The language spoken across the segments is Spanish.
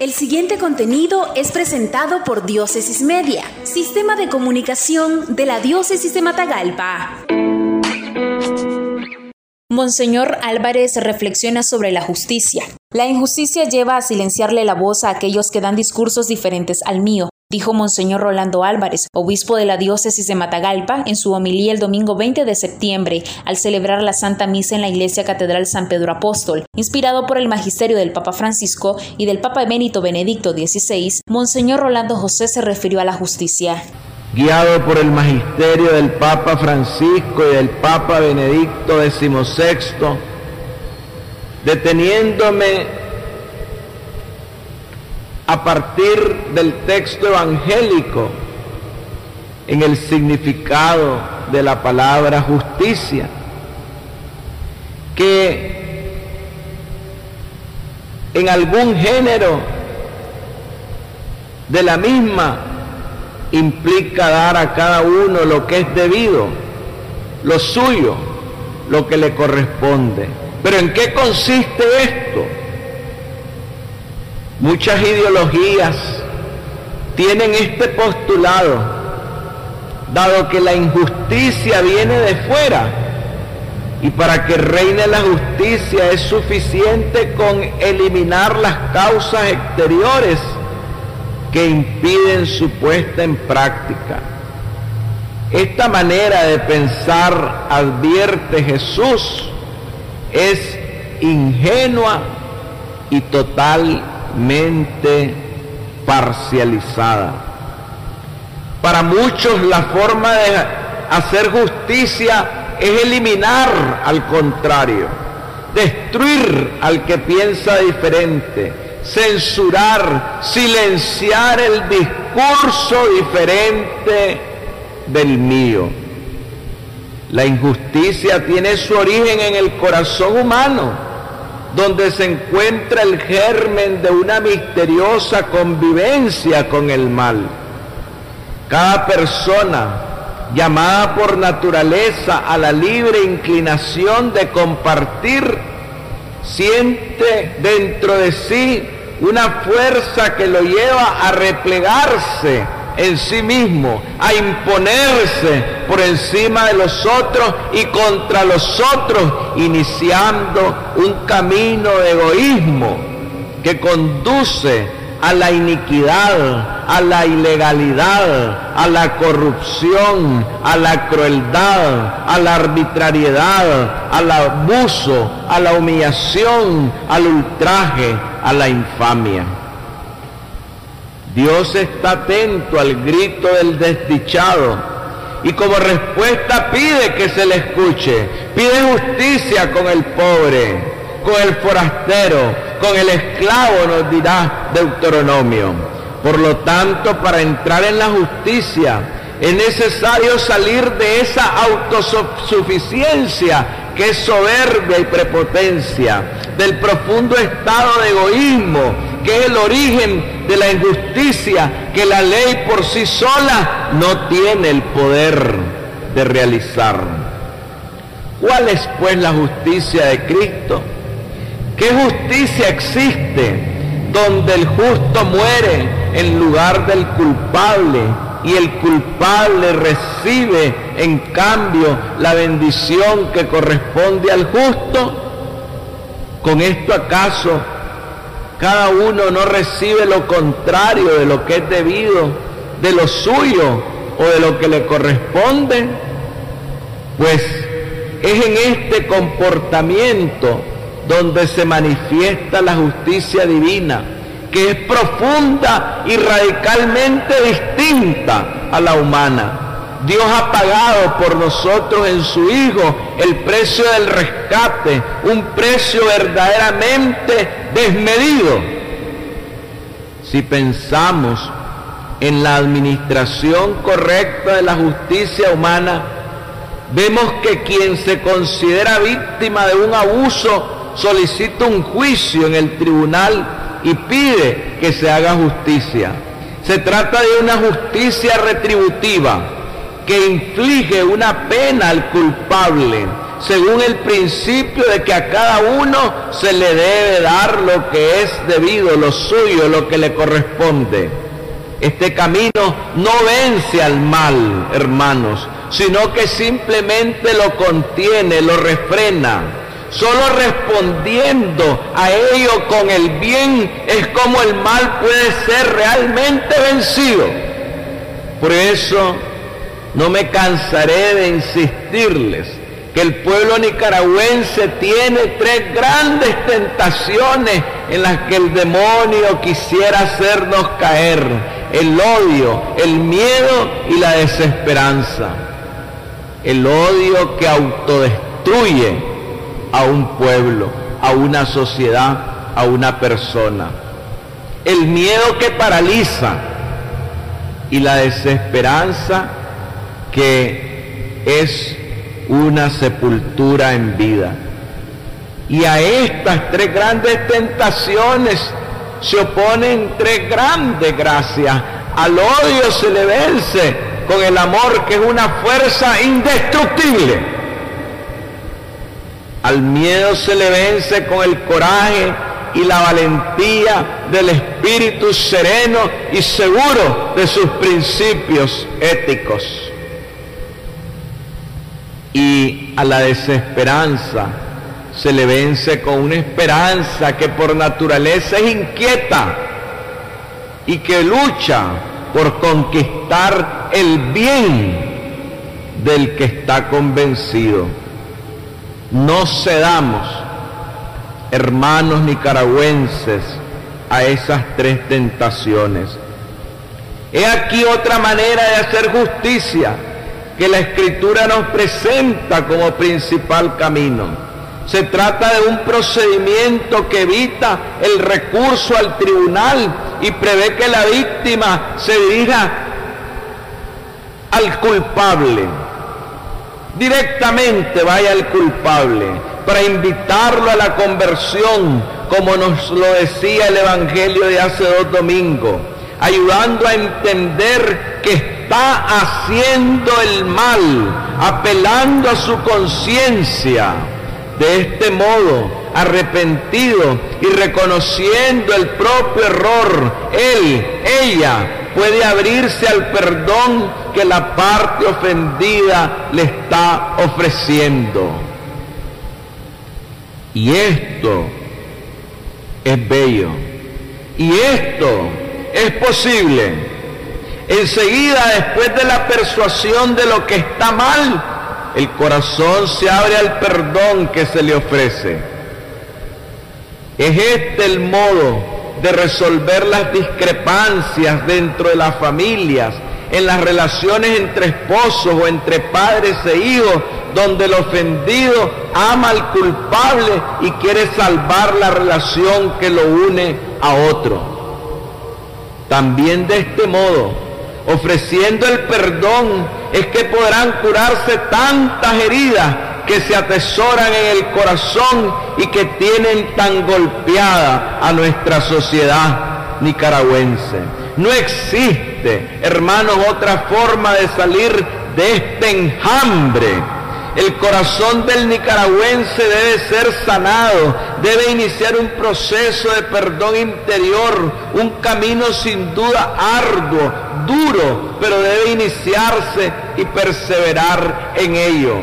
El siguiente contenido es presentado por Diócesis Media, Sistema de Comunicación de la Diócesis de Matagalpa. Monseñor Álvarez reflexiona sobre la justicia. La injusticia lleva a silenciarle la voz a aquellos que dan discursos diferentes al mío, dijo Monseñor Rolando Álvarez, obispo de la diócesis de Matagalpa, en su homilía el domingo 20 de septiembre, al celebrar la Santa Misa en la Iglesia Catedral San Pedro Apóstol. Inspirado por el magisterio del Papa Francisco y del Papa emérito Benedicto XVI, Monseñor Rolando José se refirió a la justicia guiado por el magisterio del Papa Francisco y del Papa Benedicto XVI, deteniéndome a partir del texto evangélico en el significado de la palabra justicia, que en algún género de la misma implica dar a cada uno lo que es debido, lo suyo, lo que le corresponde. Pero ¿en qué consiste esto? Muchas ideologías tienen este postulado, dado que la injusticia viene de fuera, y para que reine la justicia es suficiente con eliminar las causas exteriores que impiden su puesta en práctica. Esta manera de pensar, advierte Jesús, es ingenua y totalmente parcializada. Para muchos la forma de hacer justicia es eliminar al contrario, destruir al que piensa diferente, censurar, silenciar el discurso diferente del mío. La injusticia tiene su origen en el corazón humano, donde se encuentra el germen de una misteriosa convivencia con el mal. Cada persona llamada por naturaleza a la libre inclinación de compartir, siente dentro de sí una fuerza que lo lleva a replegarse en sí mismo, a imponerse por encima de los otros y contra los otros, iniciando un camino de egoísmo que conduce a la iniquidad, a la ilegalidad, a la corrupción, a la crueldad, a la arbitrariedad, al abuso, a la humillación, al ultraje, a la infamia. Dios está atento al grito del desdichado y como respuesta pide que se le escuche, pide justicia con el pobre, con el forastero, con el esclavo, nos dirá Deuteronomio. Por lo tanto, para entrar en la justicia es necesario salir de esa autosuficiencia que es soberbia y prepotencia, del profundo estado de egoísmo, que es el origen de la injusticia que la ley por sí sola no tiene el poder de realizar. ¿Cuál es pues la justicia de Cristo? ¿Qué justicia existe donde el justo muere en lugar del culpable y el culpable recibe en cambio la bendición que corresponde al justo? ¿Con esto acaso cada uno no recibe lo contrario de lo que es debido, de lo suyo o de lo que le corresponde? Pues es en este comportamiento donde se manifiesta la justicia divina, que es profunda y radicalmente distinta a la humana. Dios ha pagado por nosotros en su Hijo el precio del rescate, un precio verdaderamente desmedido. Si pensamos en la administración correcta de la justicia humana, vemos que quien se considera víctima de un abuso solicita un juicio en el tribunal y pide que se haga justicia. Se trata de una justicia retributiva que inflige una pena al culpable, según el principio de que a cada uno se le debe dar lo que es debido, lo suyo, lo que le corresponde. Este camino no vence al mal, hermanos, sino que simplemente lo contiene, lo refrena. Solo respondiendo a ello con el bien es como el mal puede ser realmente vencido. Por eso no me cansaré de insistirles que el pueblo nicaragüense tiene tres grandes tentaciones en las que el demonio quisiera hacernos caer. El odio, el miedo y la desesperanza. El odio que autodestruye a un pueblo, a una sociedad, a una persona. El miedo que paraliza y la desesperanza que es una sepultura en vida. Y a estas tres grandes tentaciones se oponen tres grandes gracias. Al odio se le vence con el amor que es una fuerza indestructible. Al miedo se le vence con el coraje y la valentía del espíritu sereno y seguro de sus principios éticos. Y a la desesperanza se le vence con una esperanza que por naturaleza es inquieta y que lucha por conquistar el bien del que está convencido. No cedamos, hermanos nicaragüenses, a esas tres tentaciones. He aquí otra manera de hacer justicia que la escritura nos presenta como principal camino. Se trata de un procedimiento que evita el recurso al tribunal y prevé que la víctima se dirija al culpable. Directamente vaya al culpable para invitarlo a la conversión, como nos lo decía el Evangelio de hace dos domingos, ayudando a entender que está haciendo el mal, apelando a su conciencia de este modo, arrepentido y reconociendo el propio error, él, ella, puede abrirse al perdón que la parte ofendida le está ofreciendo. Y esto es bello. Y esto es posible. Enseguida, después de la persuasión de lo que está mal, el corazón se abre al perdón que se le ofrece. Es este el modo de resolver las discrepancias dentro de las familias, en las relaciones entre esposos o entre padres e hijos, donde el ofendido ama al culpable y quiere salvar la relación que lo une a otro. También de este modo, ofreciendo el perdón es que podrán curarse tantas heridas que se atesoran en el corazón y que tienen tan golpeada a nuestra sociedad nicaragüense. No existe, hermanos, otra forma de salir de este enjambre el corazón del nicaragüense debe ser sanado, debe iniciar un proceso de perdón interior, un camino sin duda arduo, duro, pero debe iniciarse y perseverar en ello.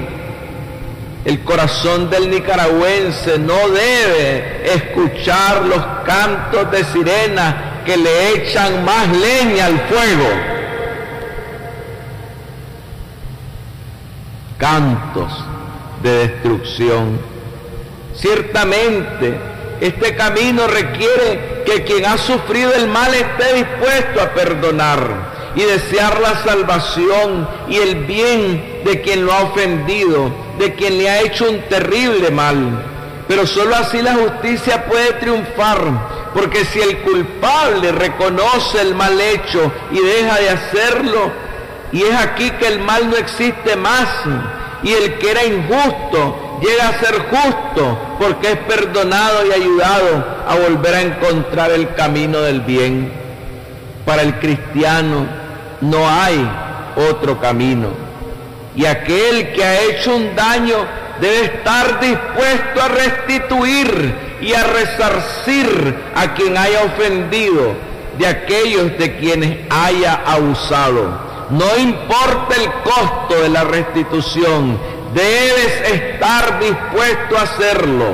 El corazón del nicaragüense no debe escuchar los cantos de sirena que le echan más leña al fuego cantos de destrucción. Ciertamente, este camino requiere que quien ha sufrido el mal esté dispuesto a perdonar y desear la salvación y el bien de quien lo ha ofendido, de quien le ha hecho un terrible mal. Pero sólo así la justicia puede triunfar, porque si el culpable reconoce el mal hecho y deja de hacerlo, y es aquí que el mal no existe más. Y el que era injusto llega a ser justo porque es perdonado y ayudado a volver a encontrar el camino del bien. Para el cristiano no hay otro camino. Y aquel que ha hecho un daño debe estar dispuesto a restituir y a resarcir a quien haya ofendido de aquellos de quienes haya abusado. No importa el costo de la restitución, debes estar dispuesto a hacerlo.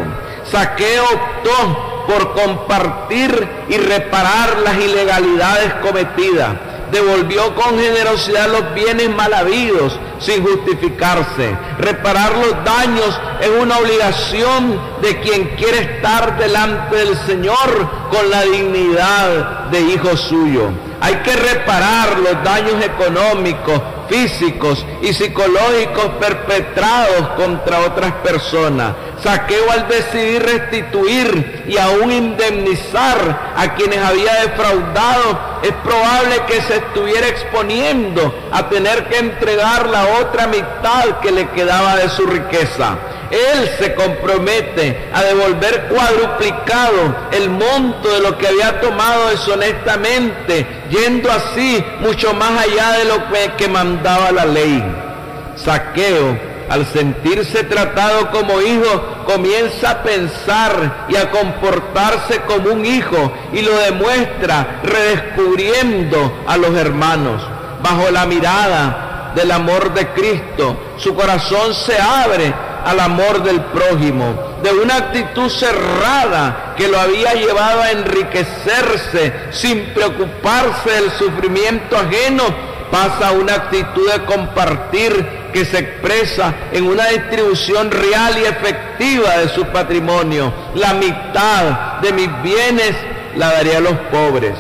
Saqueo optó por compartir y reparar las ilegalidades cometidas devolvió con generosidad los bienes mal habidos sin justificarse. Reparar los daños es una obligación de quien quiere estar delante del Señor con la dignidad de hijo suyo. Hay que reparar los daños económicos, físicos y psicológicos perpetrados contra otras personas. Saqueo al decidir restituir y aún indemnizar a quienes había defraudado, es probable que se estuviera exponiendo a tener que entregar la otra mitad que le quedaba de su riqueza. Él se compromete a devolver cuadruplicado el monto de lo que había tomado deshonestamente, yendo así mucho más allá de lo que, mandaba la ley. Saqueo, al sentirse tratado como hijo, comienza a pensar y a comportarse como un hijo y lo demuestra redescubriendo a los hermanos. Bajo la mirada del amor de Cristo, su corazón se abre al amor del prójimo, de una actitud cerrada que lo había llevado a enriquecerse sin preocuparse del sufrimiento ajeno, pasa a una actitud de compartir que se expresa en una distribución real y efectiva de su patrimonio. La mitad de mis bienes la daría a los pobres.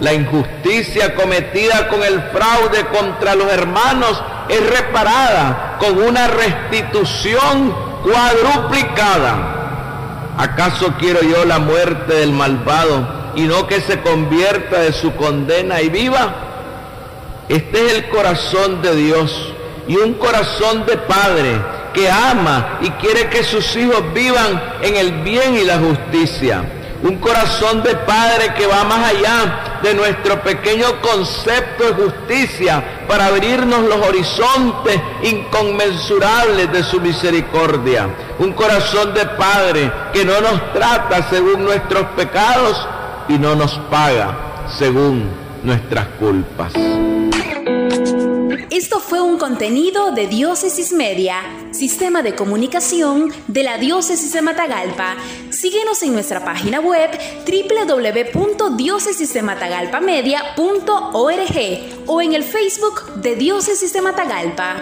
La injusticia cometida con el fraude contra los hermanos es reparada con una restitución cuadruplicada. ¿Acaso quiero yo la muerte del malvado y no que se convierta de su condena y viva? Este es el corazón de Dios y un corazón de Padre que ama y quiere que sus hijos vivan en el bien y la justicia un corazón de Padre que va más allá de nuestro pequeño concepto de justicia para abrirnos los horizontes inconmensurables de su misericordia. Un corazón de Padre que no nos trata según nuestros pecados y no nos paga según nuestras culpas. Esto fue un contenido de Diócesis Media, sistema de comunicación de la Diócesis de Matagalpa. Síguenos en nuestra página web www.diócesisdematagalpamedia.org o en el Facebook de Diócesis Matagalpa.